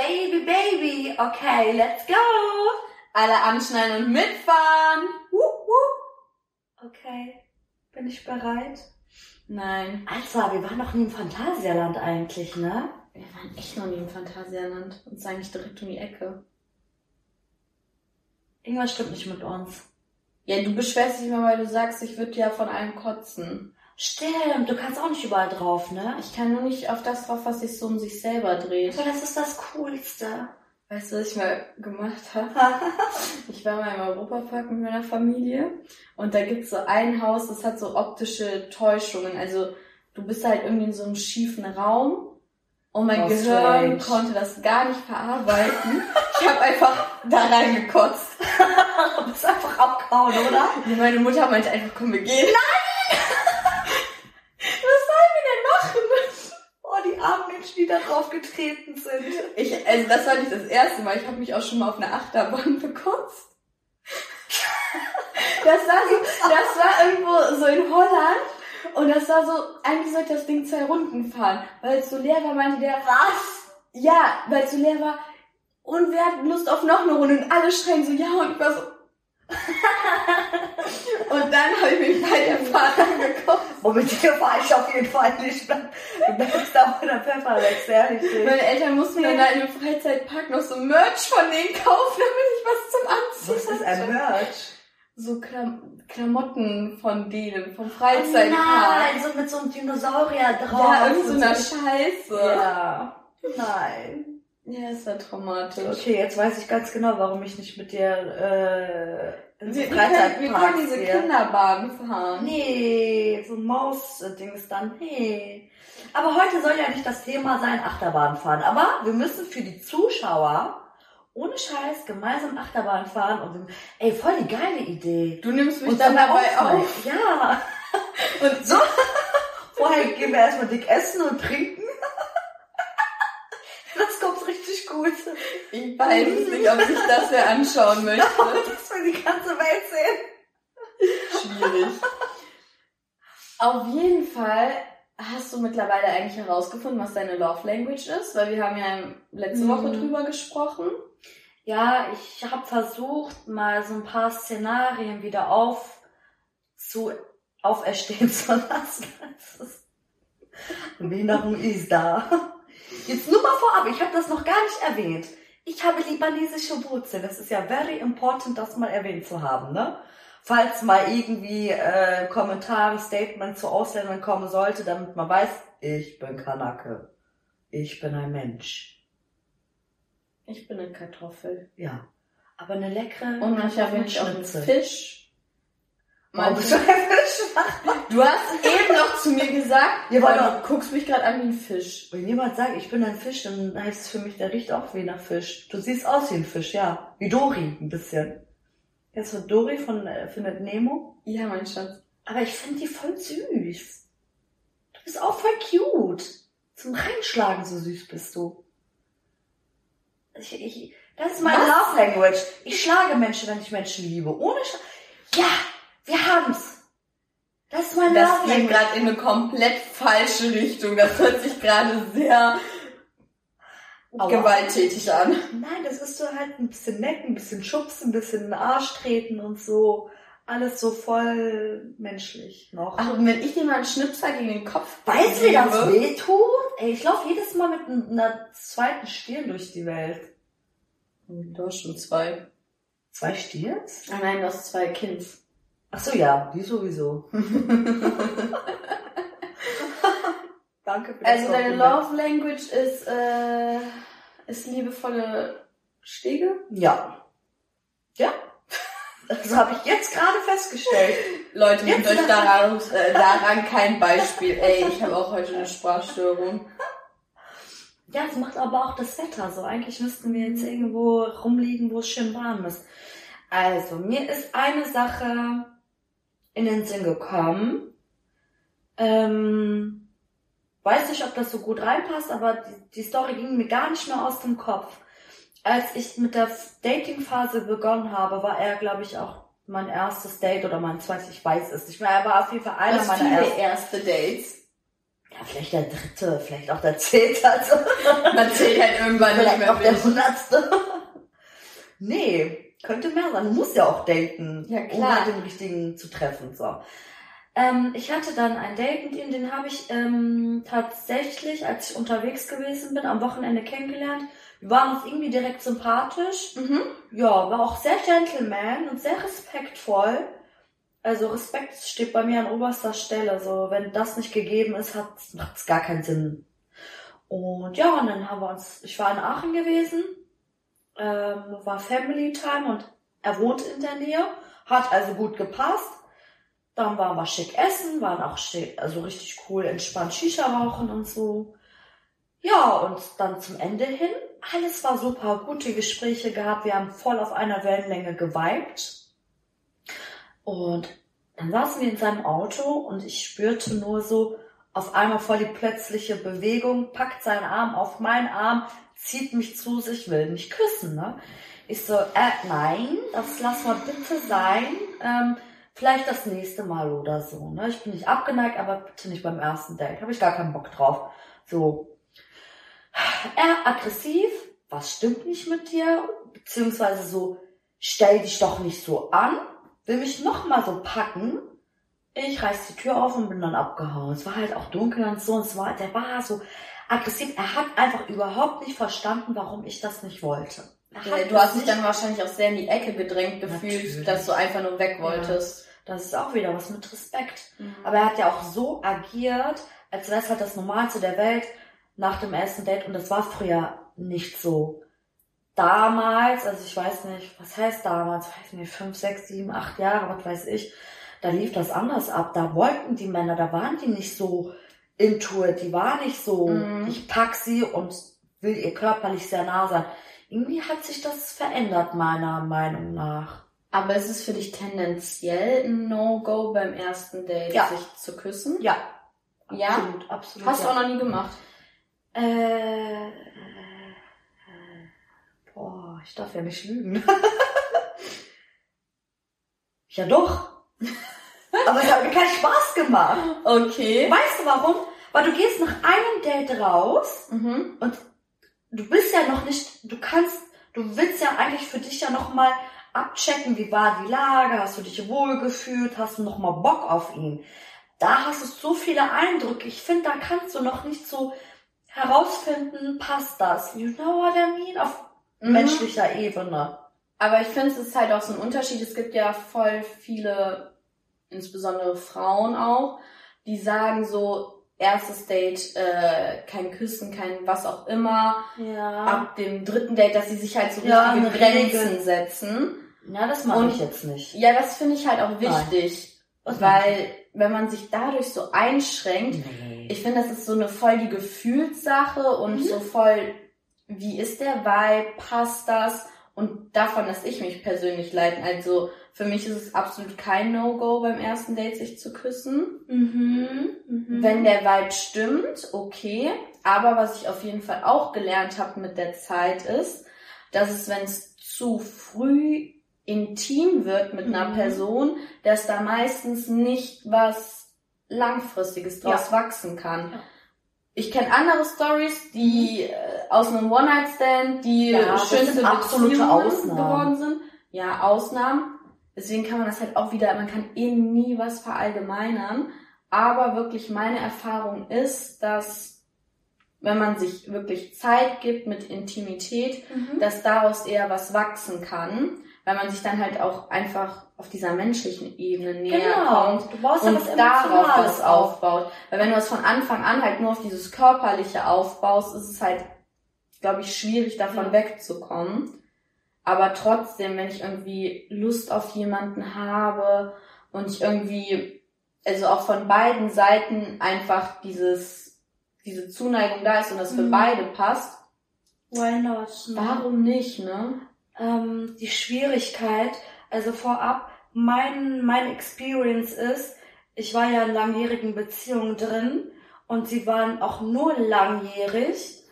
Baby, Baby, okay, let's go. Alle anschneiden und mitfahren. Wup. Okay, bin ich bereit? Nein. Alter, wir waren noch nie im Phantasialand eigentlich, ne? Wir waren echt noch nie im Phantasialand. Und zwar eigentlich direkt um die Ecke. Irgendwas stimmt nicht mit uns. Ja, du beschwerst dich immer, weil du sagst, ich würde ja von allem kotzen. Stimmt, du kannst auch nicht überall drauf, ne? Ich kann nur nicht auf das drauf, was sich so um sich selber dreht. Aber das ist das Coolste. Weißt du, was ich mal gemacht habe? Ich war mal im Europapark mit meiner Familie und da gibt's so ein Haus, das hat so optische Täuschungen. Also du bist halt irgendwie in so einem schiefen Raum und mein Oh, Gehirn strange. konnte das gar nicht verarbeiten. Ich habe einfach da reingekotzt. du bist einfach abgehauen, oder? Und meine Mutter meinte einfach, komm, wir gehen. Nein! Was sollen wir denn machen? Oh, die armen Menschen, die da drauf getreten sind. Ich, also das war nicht das erste Mal. Ich habe mich auch schon mal auf einer Achterbahn bekotzt. Das war so, das war irgendwo so in Holland. Und das war so, eigentlich sollte das Ding zwei Runden fahren. Weil es so leer war, meinte der, Was? ja, weil es so leer war. Und wir hatten Lust auf noch eine Runde. Und alle schreien so, ja. Und ich war so, und dann habe ich mich bei der Fahrt angeguckt. Und mit dir war ich auf jeden Fall nicht. Du bleibst da bei der Pfefferlex, ehrlich. Meine Eltern mussten dann da in dem Freizeitpark noch so Merch von denen kaufen, damit ich was zum Anziehen Was ist ein Merch? so Klam Klamotten von denen, vom Oh Freizeitpark. nein, so mit so einem Dinosaurier drauf. ja, irgend so Und einer Scheiße. Ja. Nein. Ja, ist ja traumatisch. Okay, jetzt weiß ich ganz genau, warum ich nicht mit dir äh, ins Wir, wir, können, wir Freizeitpark können diese gehe. Kinderbahn fahren. Nee, so ein Maus-Dings dann. Nee. Aber heute soll ja nicht das Thema sein, Achterbahn fahren. Aber wir müssen für die Zuschauer ohne Scheiß gemeinsam Achterbahn fahren und wir- ey, voll die geile Idee. Du nimmst mich Und dann dann dabei aufnehmen. auf. Ja. Und So. Vorher gehen wir erstmal dick essen und trinken. Gut. ich weiß es nicht, ob ich das wer anschauen möchte. Das will die ganze Welt sehen. Schwierig. Auf jeden Fall hast du mittlerweile eigentlich herausgefunden, was deine Love Language ist, weil wir haben ja letzte Mhm. Woche drüber gesprochen. Ja, ich habe versucht, mal so ein paar Szenarien wieder auf zu auferstehen zu lassen. Ist, Behinderung ist da. Jetzt nur mal vorab, ich habe das noch gar nicht erwähnt. Ich habe libanesische Wurzeln. Das ist ja very important, das mal erwähnt zu haben, ne? Falls mal irgendwie äh, Kommentare, Statement zu Ausländern kommen sollte, damit man weiß, ich bin Kanake. Ich bin ein Mensch. Ich bin eine Kartoffel. Ja. Aber eine leckere Und manchmal bin ich auch ein. Fisch. Warum bist du ein Fisch? du hast eben noch zu mir gesagt, Ja, aber- du guckst mich gerade an wie ein Fisch. Wenn jemand sagt, ich bin ein Fisch, dann heißt es für mich, der riecht auch wie nach Fisch. Du siehst aus wie ein Fisch, ja. Wie Dori, ein bisschen. Jetzt von Dori von äh, Findet Nemo. Ja, mein Schatz. Aber ich finde die voll süß. Du bist auch voll cute. Zum Reinschlagen so süß bist du. Ich, ich, das ist meine Was? Love Language. Ich schlage Menschen, wenn ich Menschen liebe. Ohne Sch Ja, wir haben's. Das ist meine Das geht gerade in eine komplett falsche Richtung. Das hört sich gerade sehr Aua. gewalttätig an. Nein, das ist so halt ein bisschen necken, ein bisschen schubsen, ein bisschen in den Arsch treten und so. Alles so voll menschlich noch. Ach, und wenn ich dir mal einen Schnipser gegen den Kopf weißt du, wie das gebe- weh tut? Ey, ich laufe jedes Mal mit einer zweiten Stirn durch die Welt. Du hast schon zwei. Zwei Stirns? Ah nein, du hast zwei Kinds. Ach so, ja, die sowieso. Danke für das Also deine. Love Language ist, äh, ist liebevolle Stege? Ja. Ja. Das habe ich jetzt gerade festgestellt. Leute, nehmt euch daran, äh, daran kein Beispiel. Ey, ich habe auch heute eine Sprachstörung. Ja, das macht aber auch das Wetter so. Eigentlich müssten wir jetzt irgendwo rumliegen, wo es schön warm ist. Also, mir ist eine Sache in den Sinn gekommen. Ähm, weiß nicht, ob das so gut reinpasst, aber die, die Story ging mir gar nicht mehr aus dem Kopf. Als ich mit der Dating-Phase begonnen habe, war er, glaube ich, auch mein erstes Date oder mein zweites, ich weiß es nicht mehr. Er war auf jeden Fall einer Das meiner ersten. erste Dates. ja, vielleicht der dritte, vielleicht auch der zehnte. Also, Man zählt halt irgendwann nicht vielleicht mehr auch der hundertste. nee, könnte mehr sein. Du musst ja auch daten, Ja, um klar. halt den richtigen zu treffen. So. Ähm, ich hatte dann ein Date mit ihm, den habe ich ähm, tatsächlich, als ich unterwegs gewesen bin, am Wochenende kennengelernt. Wir waren uns irgendwie direkt sympathisch. Mhm. Ja, war auch sehr gentleman und sehr respektvoll. Also Respekt steht bei mir an oberster Stelle. So, wenn das nicht gegeben ist, hat es gar keinen Sinn. Und ja, und dann haben wir uns, ich war in Aachen gewesen, ähm, war Family Time und er wohnt in der Nähe, hat also gut gepasst. Dann waren wir schick essen, waren auch schick, also richtig cool, entspannt Shisha rauchen und so. Ja, und dann zum Ende hin, alles war super, gute Gespräche gehabt, wir haben voll auf einer Wellenlänge geweibt. Und dann saßen wir in seinem Auto und ich spürte nur so auf einmal voll die plötzliche Bewegung, packt seinen Arm auf meinen Arm, zieht mich zu sich, will mich küssen, ne? Ich so, äh, nein, das lass mal bitte sein. Ähm, vielleicht das nächste Mal oder so, ne? Ich bin nicht abgeneigt, aber bitte nicht beim ersten Date. Habe ich gar keinen Bock drauf. So. Er aggressiv, was stimmt nicht mit dir? Beziehungsweise so, stell dich doch nicht so an, will mich nochmal so packen. Ich reiß die Tür auf und bin dann abgehauen. Es war halt auch dunkel und so, und es war, der war so aggressiv. Er hat einfach überhaupt nicht verstanden, warum ich das nicht wollte. Ja, du hast dich dann wahrscheinlich auch sehr in die Ecke gedrängt gefühlt, Natürlich. dass du einfach nur weg Ja. wolltest. Das ist auch wieder was mit Respekt. Mhm. Aber er hat ja auch so agiert, als wäre es halt das Normalste der Welt nach dem ersten Date. Und das war früher nicht so. Damals, also ich weiß nicht, was heißt damals, weiß nicht, fünf, sechs, sieben, acht Jahre, was weiß ich, da lief das anders ab. Da wollten die Männer, da waren die nicht so into it, die waren nicht so, Mhm. ich pack sie und will ihr körperlich sehr nah sein. Irgendwie hat sich das verändert, meiner Meinung nach. Aber ist es für dich tendenziell ein No-Go beim ersten Date, Ja. sich zu küssen? Ja. Ja? Absolut, absolut. Hast du ja. auch noch nie gemacht? Äh, äh, boah, ich darf ja nicht lügen. ja doch. Aber es hat mir keinen Spaß gemacht. Okay. Weißt du warum? Weil du gehst nach einem Date raus Mhm. und du bist ja noch nicht, du kannst, du willst ja eigentlich für dich ja nochmal abchecken, wie war die Lage, hast du dich wohlgefühlt, hast du nochmal Bock auf ihn. Da hast du so viele Eindrücke. Ich finde, da kannst du noch nicht so herausfinden, passt das? You know what I mean? Auf Mhm. menschlicher Ebene. Aber ich finde, es ist halt auch so ein Unterschied. Es gibt ja voll viele, insbesondere Frauen auch, die sagen so, erstes Date, äh, kein Küssen, kein was auch immer. Ja. Ab dem dritten Date, dass sie sich halt so Ja, richtige Grenzen setzen. Ja, das mache ich jetzt nicht. Ja, das finde ich halt auch wichtig. Weil, wenn man sich dadurch so einschränkt, Nee. ich finde, das ist so eine voll die Gefühlssache und Mhm. so voll, wie ist der Vibe, passt das? Und davon lasse ich mich persönlich leiten. Also für mich ist es absolut kein No-Go beim ersten Date, sich zu küssen. Mhm. Mhm. Wenn der Vibe stimmt, okay. Aber was ich auf jeden Fall auch gelernt habe mit der Zeit ist, dass es, wenn es zu früh intim wird mit einer Mhm. Person, dass da meistens nicht was Langfristiges draus wachsen kann. Ja. Ich kenne andere Stories, die äh, aus einem One-Night-Stand, die Ja, schönste absolute Ausnahmen. geworden sind. Ja, Ausnahmen. Deswegen kann man das halt auch wieder, man kann eh nie was verallgemeinern. Aber wirklich meine Erfahrung ist, dass wenn man sich wirklich Zeit gibt mit Intimität, Mhm. dass daraus eher was wachsen kann, weil man sich dann halt auch einfach auf dieser menschlichen Ebene näher Genau. kommt Du baust und was darauf das aufbaut. Weil wenn du das von Anfang an halt nur auf dieses Körperliche aufbaust, ist es halt, glaube ich, schwierig davon Ja. wegzukommen. Aber trotzdem, wenn ich irgendwie Lust auf jemanden habe und ich irgendwie, also auch von beiden Seiten einfach dieses, diese Zuneigung da ist und das für Mhm. beide passt, Why not? ne? warum nicht, ne? Ähm, die Schwierigkeit, also vorab, mein, meine Experience ist, ich war ja in langjährigen Beziehungen drin und sie waren auch nur langjährig,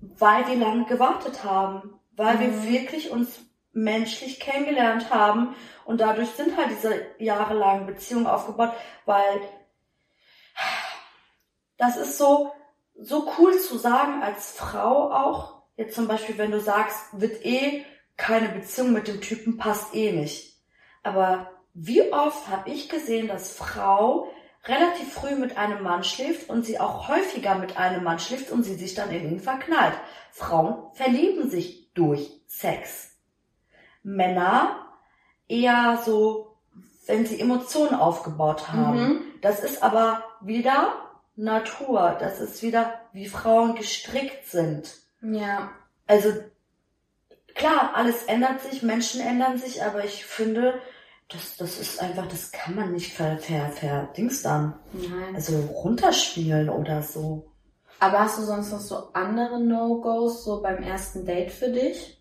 weil wir lange gewartet haben, weil wir Mhm. wirklich uns menschlich kennengelernt haben und dadurch sind halt diese jahrelangen Beziehungen aufgebaut, weil das ist so, so cool zu sagen als Frau auch. Jetzt zum Beispiel, wenn du sagst, wird eh keine Beziehung mit dem Typen, passt eh nicht. Aber wie oft habe ich gesehen, dass Frau relativ früh mit einem Mann schläft und sie auch häufiger mit einem Mann schläft und sie sich dann in ihn verknallt. Frauen verlieben sich durch Sex. Männer eher so, wenn sie Emotionen aufgebaut haben. Mhm. Das ist aber wieder Natur. Das ist wieder, wie Frauen gestrickt sind. Ja. Also klar, alles ändert sich, Menschen ändern sich, aber ich finde, das, das ist einfach, das kann man nicht ver, ver, ver Dings dann. Nein. Also runterspielen oder so. Aber hast du sonst noch so andere No-Gos so beim ersten Date für dich?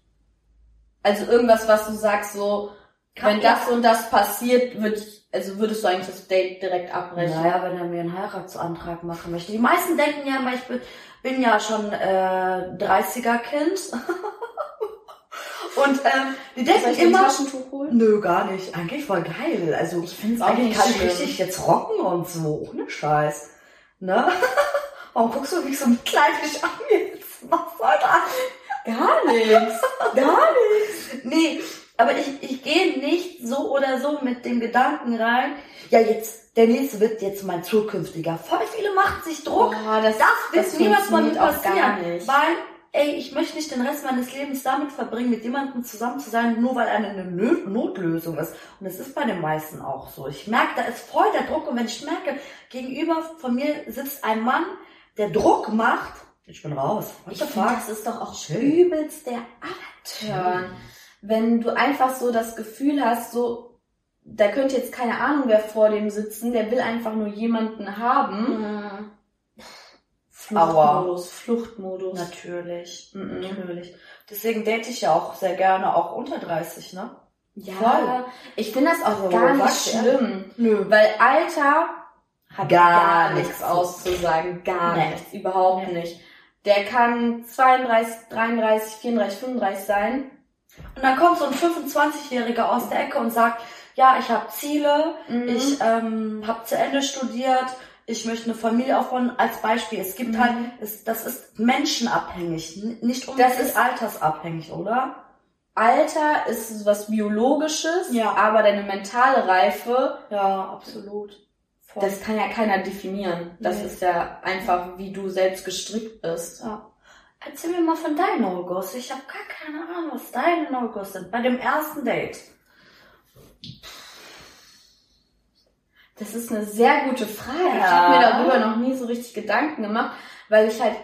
Also irgendwas, was du sagst, so, Kann- wenn das und das passiert, würd ich, also würdest du eigentlich das Date direkt abbrechen? Naja, wenn er mir einen Heiratsantrag machen möchte. Die meisten denken ja immer, ich bin, bin ja schon äh, 30er-Kind. Und ähm, die Soll denken ich dir ein immer, Taschentuch holen? nö, gar nicht. Eigentlich voll geil. Also Ich find's auch eigentlich nicht kann ich richtig jetzt rocken und so. Ohne Scheiß. Ne? Warum guckst du mich so mitleidlich an jetzt? Was soll das? Gar nichts. Gar nichts. Nee, aber ich, ich gehe nicht so oder so mit dem Gedanken rein, ja jetzt, der nächste wird jetzt mein zukünftiger. Voll viele machen sich Druck. Boah, das, Das wird das niemals mir funktioniert auch gar passieren. nicht. Weil, ey, ich möchte nicht den Rest meines Lebens damit verbringen, mit jemandem zusammen zu sein, nur weil eine eine Notlösung ist. Und das ist bei den meisten auch so. Ich merke, da ist voll der Druck. Und wenn ich merke, gegenüber von mir sitzt ein Mann, der Druck macht, ich bin raus. What Ich finde, das ist doch auch Chill. übelst der Abturn. Wenn du einfach so das Gefühl hast, so, da könnte jetzt keine Ahnung wer vor dem sitzen, der will einfach nur jemanden haben. Mhm. Fluchtmodus, Fluchtmodus. Natürlich. Mhm. Natürlich. Deswegen date ich ja auch sehr gerne, auch unter 30, ne? Ja, Voll. ich finde das auch Also, gar nicht ja? schlimm. Nö. Weil Alter hat Gar gar, nichts. nichts auszusagen. Gar Nee. nichts. Überhaupt Nee. nicht. Der kann 32, 33, 34, 35 sein. Und dann kommt so ein 25-Jähriger aus der Ecke und sagt, ja, ich habe Ziele, Mhm. ich ähm, habe zu Ende studiert, ich möchte eine Familie aufbauen. Als Beispiel, es gibt Mhm. halt, es, das ist menschenabhängig, nicht unbedingt ist- altersabhängig, oder? Alter ist was Biologisches, Ja. aber deine mentale Reife, Ja, absolut. Voll. das kann ja keiner definieren. Das Nee. ist ja einfach, wie du selbst gestrickt bist. ja. Erzähl mir mal von deinen No-Gos. Ich habe gar keine Ahnung, was deine No-Gos sind. Bei dem ersten Date. Das ist eine sehr gute Frage. Ich Ja. habe mir darüber noch nie so richtig Gedanken gemacht, weil ich halt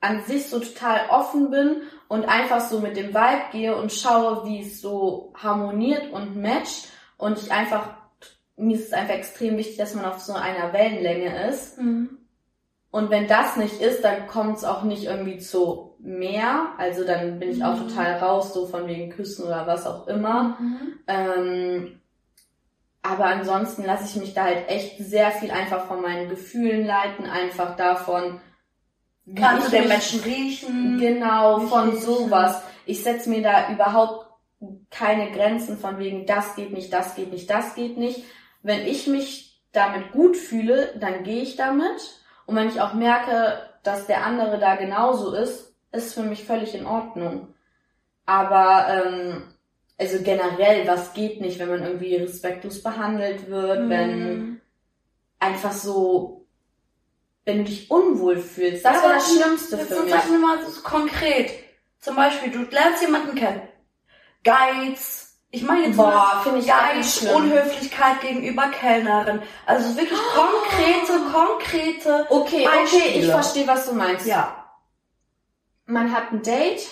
an sich so total offen bin und einfach so mit dem Vibe gehe und schaue, wie es so harmoniert und matcht und ich einfach, mir ist es einfach extrem wichtig, dass man auf so einer Wellenlänge ist. Und wenn das nicht ist, dann kommt es auch nicht irgendwie zu mehr. Also dann bin ich auch Mhm. total raus, so von wegen Küssen oder was auch immer. Mhm. Ähm, aber ansonsten lasse ich mich da halt echt sehr viel einfach von meinen Gefühlen leiten, einfach davon, wie Kannst ich den Menschen riechen? Genau, von ich- sowas. Ich setze mir da überhaupt keine Grenzen von wegen, das geht nicht, das geht nicht, das geht nicht. Wenn ich mich damit gut fühle, dann gehe ich damit. Und wenn ich auch merke, dass der andere da genauso ist, ist für mich völlig in Ordnung. Aber ähm, also generell, was geht nicht, wenn man irgendwie respektlos behandelt wird, wenn Mhm. einfach so, wenn du dich unwohl fühlst. Das Ja, aber das Schlimmste Jetzt für mich. sag mir mal so konkret. Zum Beispiel, du lernst jemanden kennen. Geiz. Ich meine jetzt Boah, finde ich. Unhöflichkeit gegenüber Kellnerin. Also wirklich konkrete, konkrete. Okay, okay, Beispiele. ich verstehe, was du meinst. Ja. Man hat ein Date,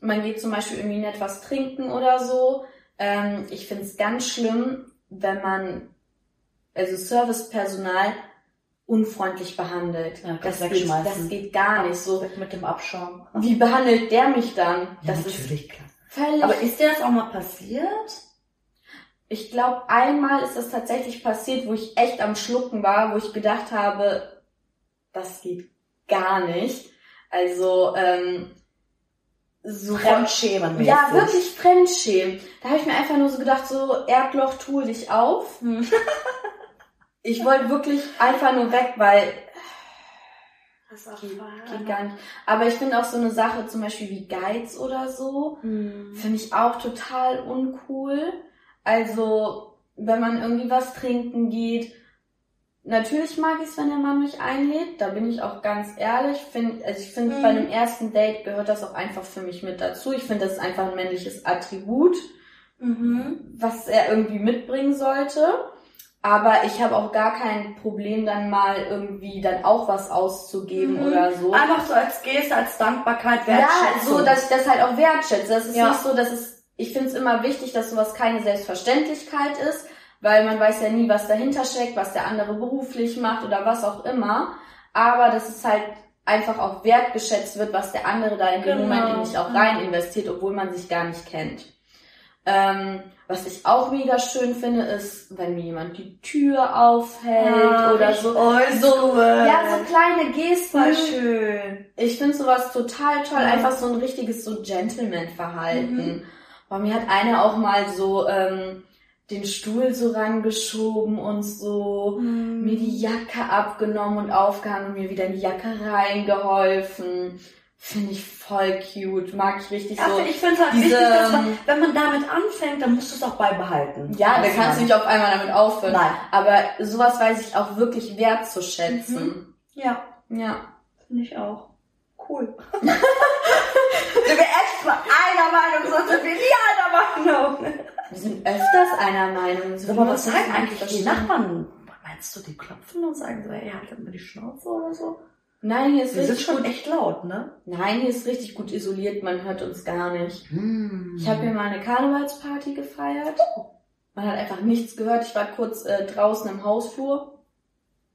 man geht zum Beispiel irgendwie nett was trinken oder so. Ähm, ich finde es ganz schlimm, wenn man, also Servicepersonal, unfreundlich behandelt. Ja, das, geht, das geht gar nicht so. Mit dem Abschaum. Wie behandelt der mich dann? Ja, Das ist natürlich, klar. Völlig Aber ist dir das auch mal passiert? Ich glaube, einmal ist das tatsächlich passiert, wo ich echt am Schlucken war, wo ich gedacht habe, das geht gar nicht. Also, ähm, so Fremdschämen Ja, wirklich Fremdschämen. Da habe ich mir einfach nur so gedacht, so Erdloch, tue dich auf. Hm. Ich wollte wirklich einfach nur weg, weil Das ist auch Geht, geht gar nicht. Aber ich finde auch so eine Sache, zum Beispiel wie Guides oder so, Mhm. finde ich auch total uncool. Also, wenn man irgendwie was trinken geht, natürlich mag ich es, wenn der Mann mich einlädt, da bin ich auch ganz ehrlich. Find, also ich finde, Mhm. bei einem ersten Date gehört das auch einfach für mich mit dazu. Ich finde, das ist einfach ein männliches Attribut, Mhm. was er irgendwie mitbringen sollte. Aber ich habe auch gar kein Problem, dann mal irgendwie dann auch was auszugeben Mhm. oder so. Einfach so als Geste, als Dankbarkeit, Ja, Wertschätzung. so, dass ich das halt auch wertschätze. Das ist Ja. nicht so, dass es, ich finde es immer wichtig, dass sowas keine Selbstverständlichkeit ist, weil man weiß ja nie, was dahinter steckt, was der andere beruflich macht oder was auch immer. Aber dass es halt einfach auch wertgeschätzt wird, was der andere da in dem Genau. Moment in sich auch rein investiert, obwohl man sich gar nicht kennt. Ähm, was ich auch mega schön finde, ist, wenn mir jemand die Tür aufhält Ja, oder richtig so. oldschool. Ja, so kleine Gesten. Voll schön. Ich finde sowas total toll, Ja. einfach so ein richtiges so Gentleman-Verhalten. Mhm. Bei mir hat einer auch mal so ähm, den Stuhl so rangeschoben und so Mhm. mir die Jacke abgenommen und aufgehangen und mir wieder in die Jacke reingeholfen. Finde ich voll cute, mag ich richtig Ja, so. ich finde es halt diese, wichtig, dass man, ähm, wenn man damit anfängt, dann musst du es auch beibehalten. Ja, da Als kannst du nicht auf einmal damit aufhören. Nein. Aber sowas weiß ich auch wirklich wertzuschätzen. Ja, Ja. finde ich auch. Cool. Sind wir echt mal einer Meinung, sonst sind wir nie einer Meinung. Wir sind öfters einer Meinung. So Aber was sagen eigentlich die. Nachbarn? Meinst du, die klopfen und sagen so, ey, haltet mal die Schnauze oder so? Nein, hier ist Wir sind richtig schon gut. echt laut, ne? Nein, hier ist richtig gut isoliert, man hört uns gar nicht. Hm. Ich habe hier mal eine Karnevalsparty gefeiert. Man hat einfach nichts gehört. Ich war kurz äh, draußen im Hausflur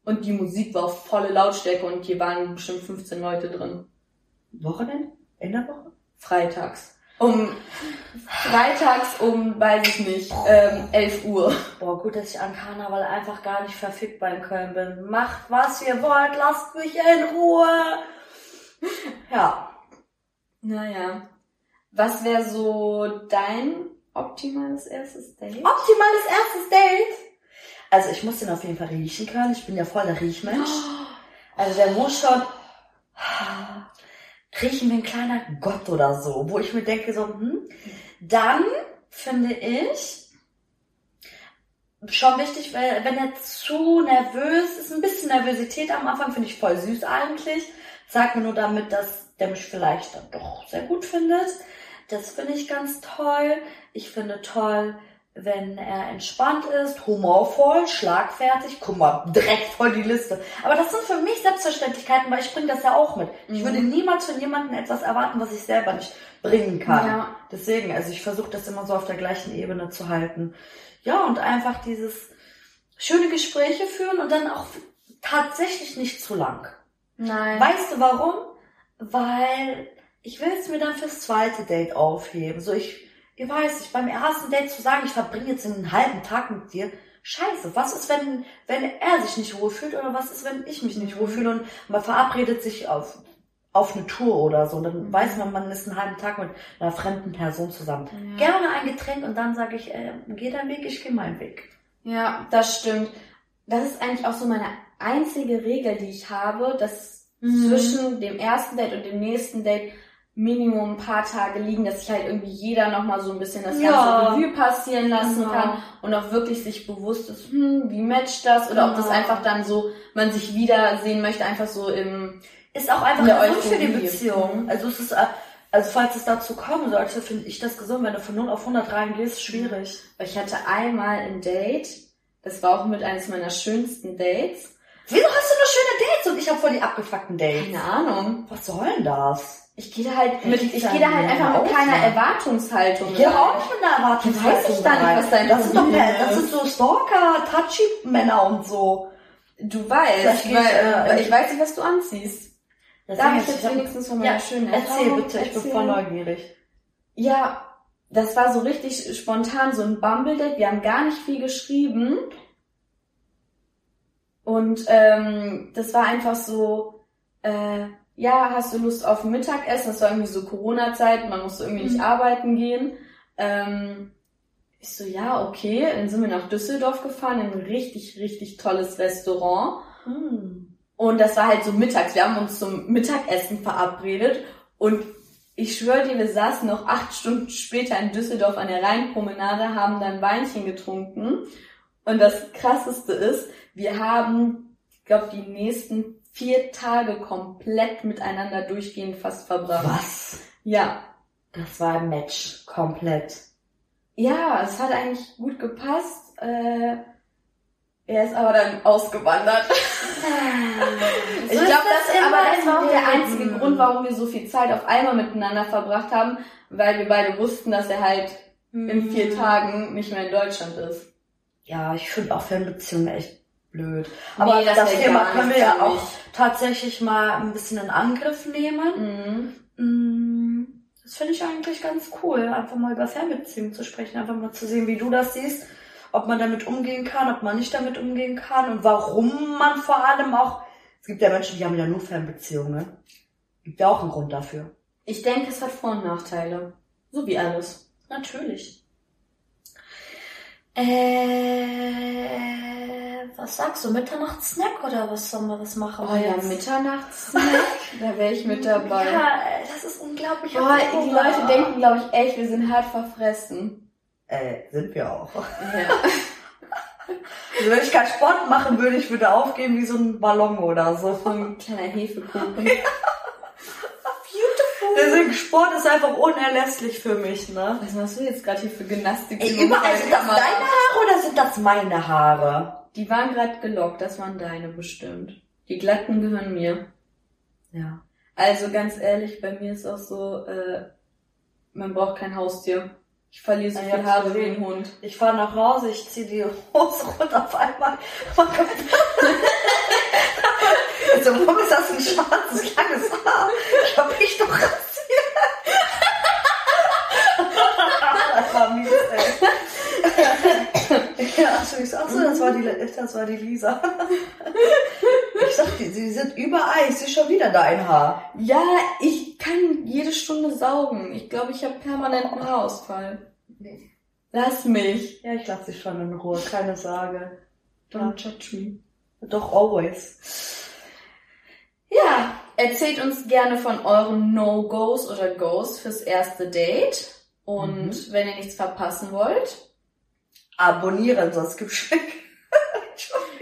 und die Musik war auf volle Lautstärke und hier waren bestimmt 15 Leute drin. Wochenende? In der Woche? Freitags. Um freitags um, weiß ich nicht, ähm, 11 Uhr. Boah, gut, dass ich an Karneval einfach gar nicht verfügbar in Köln bin. Macht, was ihr wollt, lasst mich in Ruhe. Ja. Naja. Was wäre so dein optimales erstes Date? Optimales erstes Date. Also ich muss den auf jeden Fall riechen können. Ich bin ja voll der Riechmensch. Also der muss schon riechen wie ein kleiner Gott oder so, wo ich mir denke so, hm, dann finde ich schon wichtig, weil wenn er zu nervös ist, ein bisschen Nervosität am Anfang finde ich voll süß eigentlich. Sagt mir nur damit, dass der mich vielleicht dann doch sehr gut findet. Das finde ich ganz toll. Ich finde toll, wenn er entspannt ist, humorvoll, schlagfertig. Guck mal, direkt voll die Liste. Aber das sind für mich Selbstverständlichkeiten, weil ich bringe das ja auch mit. Ich Mhm. würde niemals von jemandem etwas erwarten, was ich selber nicht bringen kann. Ja. Deswegen, also ich versuche das immer so auf der gleichen Ebene zu halten. Ja, und einfach dieses schöne Gespräche führen und dann auch tatsächlich nicht zu lang. Nein. Weißt du warum? Weil ich will es mir dann fürs zweite Date aufheben. So ich, ihr weiß, ich beim ersten Date zu sagen, ich verbringe jetzt einen halben Tag mit dir. Scheiße, was ist, wenn, wenn er sich nicht wohlfühlt oder was ist, wenn ich mich nicht wohlfühle und man verabredet sich auf, auf eine Tour oder so. Dann Mhm. weiß man, man ist einen halben Tag mit einer fremden Person zusammen. Ja. Gerne ein Getränk und dann sage ich, äh, geh deinen Weg, ich gehe meinen Weg. Ja, das stimmt. Das ist eigentlich auch so meine einzige Regel, die ich habe, dass Mhm. zwischen dem ersten Date und dem nächsten Date Minimum ein paar Tage liegen, dass sich halt irgendwie jeder nochmal so ein bisschen das Ja. ganze Revue passieren lassen Genau. kann und auch wirklich sich bewusst ist, hm, wie matcht das oder ob das Genau. einfach dann so, man sich wiedersehen möchte, einfach so im, ist auch einfach gesund für die. Beziehung. Also es ist, äh, also falls es dazu kommen sollte, finde ich das gesund. Wenn du von 0 auf 100 reingehst, schwierig. ich hatte einmal ein Date, das war auch mit eines meiner schönsten Dates. Wieso hast du nur schöne Dates und ich habe voll die abgefuckten Dates? Keine Ahnung. Was soll denn das? Ich gehe da halt mit, ich gehe da halt einfach mit keiner ne? Erwartungshaltung. Ich gehe auch nicht mit einer Erwartungshaltung Weiß ich dann nicht, was dein das sind doch mehr, das ist. sind so Stalker, Touchy-Männer und so. Du weißt, gehe weil, ich, äh, ich weiß nicht, was du anziehst. Das Darf ich ist, jetzt wenigstens von meiner Ja, schönen Erzähl bitte, ich bin voll neugierig. Ja, das war so richtig spontan, so ein Bumble-Date. Wir haben gar nicht viel geschrieben. Und ähm, das war einfach so, äh, ja, hast du Lust auf Mittagessen? Das war irgendwie so Corona-Zeit, man musste irgendwie nicht Mhm. arbeiten gehen. Ähm, ich so, ja, okay. Dann sind wir nach Düsseldorf gefahren, in ein richtig, richtig tolles Restaurant. Hm. Und das war halt so mittags. Wir haben uns zum Mittagessen verabredet und ich schwöre dir, wir saßen noch acht Stunden später in Düsseldorf an der Rheinpromenade, haben dann Weinchen getrunken. Und das krasseste ist, wir haben, ich glaube, die nächsten vier Tage komplett miteinander durchgehend fast verbracht. Was? Ja. Das war ein Match. Komplett. Ja, es hat eigentlich gut gepasst. Äh, er ist aber dann ausgewandert. ich So ist glaube, das, aber das war auch der einzige. Grund, warum wir so viel Zeit auf einmal miteinander verbracht haben, weil wir beide wussten, dass er halt in vier Mhm. Tagen nicht mehr in Deutschland ist. Ja, ich finde auch Fernbeziehungen echt blöd. Aber Nee, das das, Thema können wir ja auch tatsächlich mal ein bisschen in Angriff nehmen. Mhm. Mm, Das finde ich eigentlich ganz cool, einfach mal über Fernbeziehungen zu sprechen, einfach mal zu sehen, wie du das siehst, ob man damit umgehen kann, ob man nicht damit umgehen kann und warum man vor allem auch, es gibt ja Menschen, die haben ja nur Fernbeziehungen, gibt ja auch einen Grund dafür. Ich denke, es hat Vor- und Nachteile. So wie alles. Natürlich. Äh, was sagst du, Mitternachtssnack oder was sollen wir was machen? Oh ja, Mitternachtssnack, da wäre ich mit dabei. Ja, das ist unglaublich. Boah, hab die Hunger. Leute denken, glaube ich, echt, wir sind hart verfressen. Äh, sind wir auch. Ja. Also wenn ich keinen Sport machen würde, ich würde aufgehen wie so ein Ballon oder so. So ein kleiner Hefekuchen. Beautiful. Deswegen Sport ist einfach unerlässlich für mich, ne? Was machst du jetzt gerade hier für Gymnastik? Ey, überall sind das deine Haare oder sind das meine Haare? Die waren gerade gelockt, das waren deine bestimmt. Die glatten gehören mir. Ja. Also ganz ehrlich, bei mir ist auch so, äh, man braucht kein Haustier. Ich verliere so Ja, viel ich Haare wie ein Hund. Ich fahre nach Hause, ich ziehe die Hose runter auf einmal. Kommt so, warum ist das ein schwarzes, langes Haar? Ich hab mich doch rasiert. das war mies, ey. Ja, also ich sag so, das war die, das war die Lisa. Ich sag, die, sie sind überall. Ich sehe schon wieder dein Haar. Ja, ich kann jede Stunde saugen. Ich glaube, ich habe permanenten Haarausfall. Nee. Lass mich. Ja, ich lasse dich schon in Ruhe, keine Sorge. Don't judge me. Doch, always. Ja, erzählt uns gerne von euren No-Gos oder Goes fürs erste Date. Und wenn ihr nichts verpassen wollt, Abonnieren, sonst gibt's Schreck.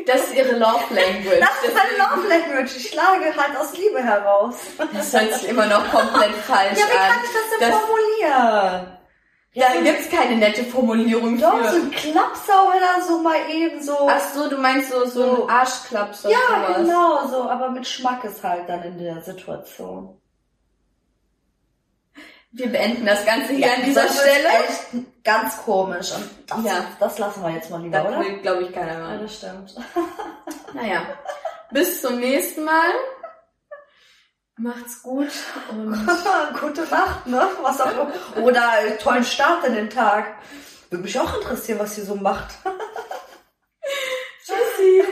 Das ist ihre Love Language. Das ist meine Love Language. Ich schlage halt aus Liebe heraus. Das hört sich immer noch komplett falsch Ja, wie an. kann ich das denn Das- formulieren? Da gibt's keine nette Formulierung Doch, so für. ein Klapsau oder so mal eben so. Ach so, du meinst so, so So. ein Arschklaps oder ja, sowas. genau, so, aber mit Schmackes halt dann in der Situation. Wir beenden das Ganze hier an dieser das Stelle. Ist echt ganz komisch. Und das, Ja. das lassen wir jetzt mal lieber, Da oder? will, glaube ich, keiner Ja, mehr. das stimmt. Naja, bis zum nächsten Mal. Macht's gut und Gute Nacht, ne? Was auch immer. Oder einen tollen Start in den Tag. Würde mich auch interessieren, was sie so macht. tschüssi.